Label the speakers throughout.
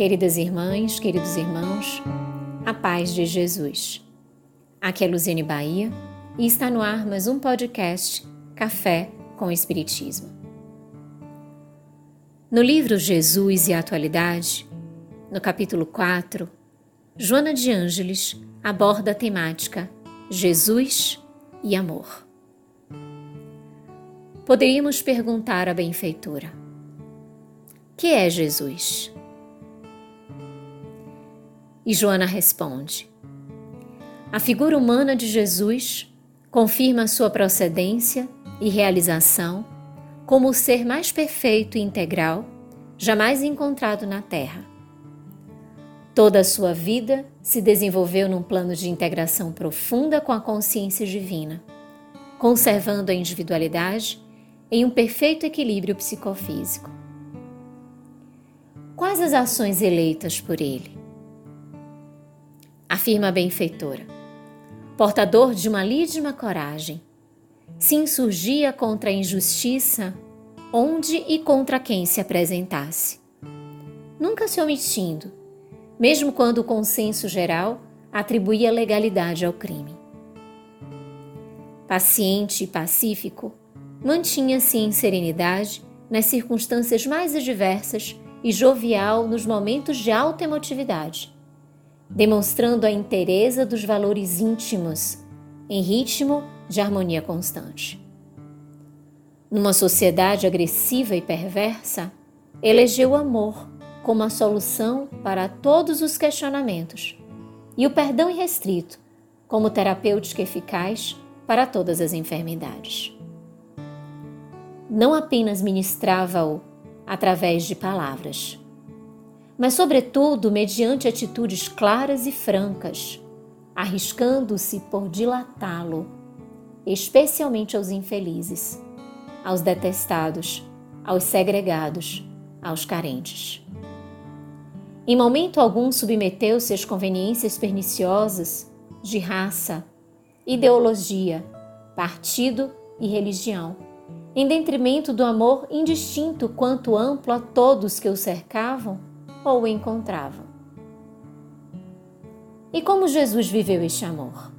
Speaker 1: Queridas irmãs, queridos irmãos, a paz de Jesus. Aqui é Luziane Bahia e está no ar mais um podcast Café com Espiritismo. No livro Jesus e a Atualidade, no capítulo 4, Joana de Ângeles aborda a temática Jesus e Amor. Poderíamos perguntar à benfeitora: Que é Jesus? E Joana responde: A figura humana de Jesus confirma sua procedência e realização como o ser mais perfeito e integral jamais encontrado na Terra. Toda a sua vida se desenvolveu num plano de integração profunda com a consciência divina, conservando a individualidade em um perfeito equilíbrio psicofísico. Quais as ações eleitas por ele? Afirma a benfeitora. Portador de uma lídima coragem, se insurgia contra a injustiça onde e contra quem se apresentasse. Nunca se omitindo, mesmo quando o consenso geral atribuía legalidade ao crime. Paciente e pacífico, mantinha-se em serenidade nas circunstâncias mais adversas e jovial nos momentos de alta emotividade demonstrando a inteireza dos valores íntimos em ritmo de harmonia constante. Numa sociedade agressiva e perversa, elegeu o amor como a solução para todos os questionamentos e o perdão irrestrito como terapêutica eficaz para todas as enfermidades. Não apenas ministrava-o através de palavras, mas, sobretudo, mediante atitudes claras e francas, arriscando-se por dilatá-lo, especialmente aos infelizes, aos detestados, aos segregados, aos carentes. Em momento algum submeteu-se às conveniências perniciosas de raça, ideologia, partido e religião, em detrimento do amor indistinto quanto amplo a todos que o cercavam ou o encontravam. E como Jesus viveu este amor?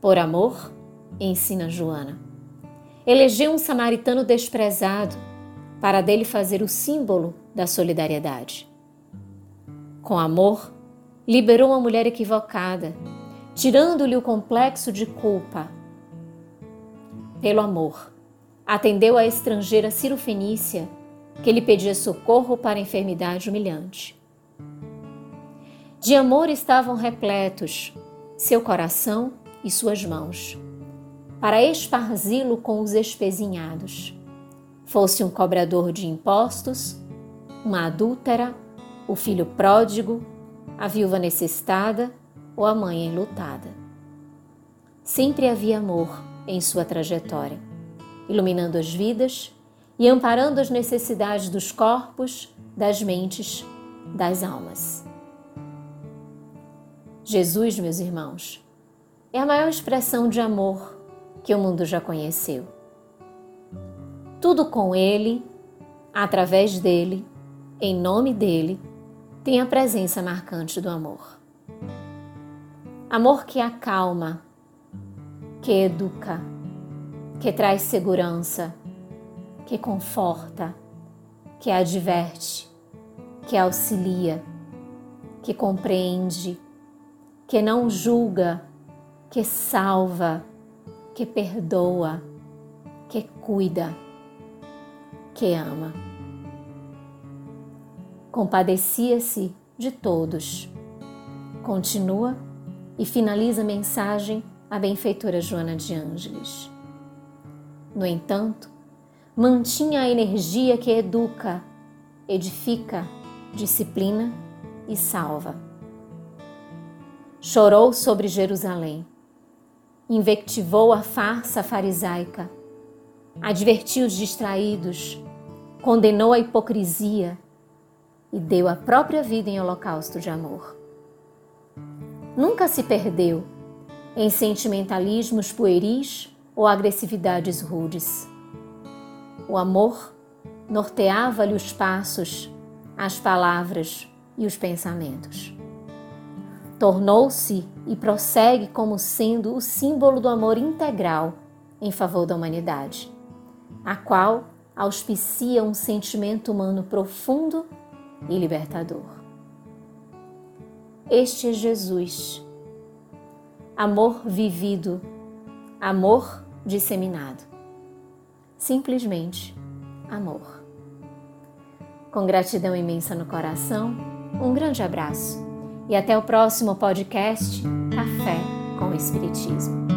Speaker 1: Por amor, ensina Joana, elegeu um samaritano desprezado para dele fazer o símbolo da solidariedade. Com amor, liberou uma mulher equivocada, tirando-lhe o complexo de culpa. Pelo amor, atendeu a estrangeira Ciro Fenícia que lhe pedia socorro para a enfermidade humilhante. De amor estavam repletos seu coração e suas mãos, para esparzi-lo com os espezinhados. Fosse um cobrador de impostos, uma adúltera, o filho pródigo, a viúva necessitada ou a mãe enlutada. Sempre havia amor em sua trajetória, iluminando as vidas e amparando as necessidades dos corpos, das mentes, das almas. Jesus, meus irmãos, é a maior expressão de amor que o mundo já conheceu. Tudo com Ele, através dele, em nome dele, tem a presença marcante do amor. Amor que acalma, que educa, que traz segurança, que conforta, que adverte, que auxilia, que compreende, que não julga, que salva, que perdoa, que cuida, que ama. Compadecia-se de todos. Continua e finaliza a mensagem a benfeitora Joana de Ângeles. No entanto, mantinha a energia que educa, edifica, disciplina e salva. Chorou sobre Jerusalém, invectivou a farsa farisaica, advertiu os distraídos, condenou a hipocrisia e deu a própria vida em holocausto de amor. Nunca se perdeu em sentimentalismos pueris ou agressividades rudes o amor norteava-lhe os passos as palavras e os pensamentos. Tornou-se e prossegue como sendo o símbolo do amor integral em favor da humanidade, a qual auspicia um sentimento humano profundo e libertador. Este é Jesus. Amor vivido, amor disseminado. Simplesmente amor. Com gratidão imensa no coração, um grande abraço e até o próximo podcast Café com o Espiritismo.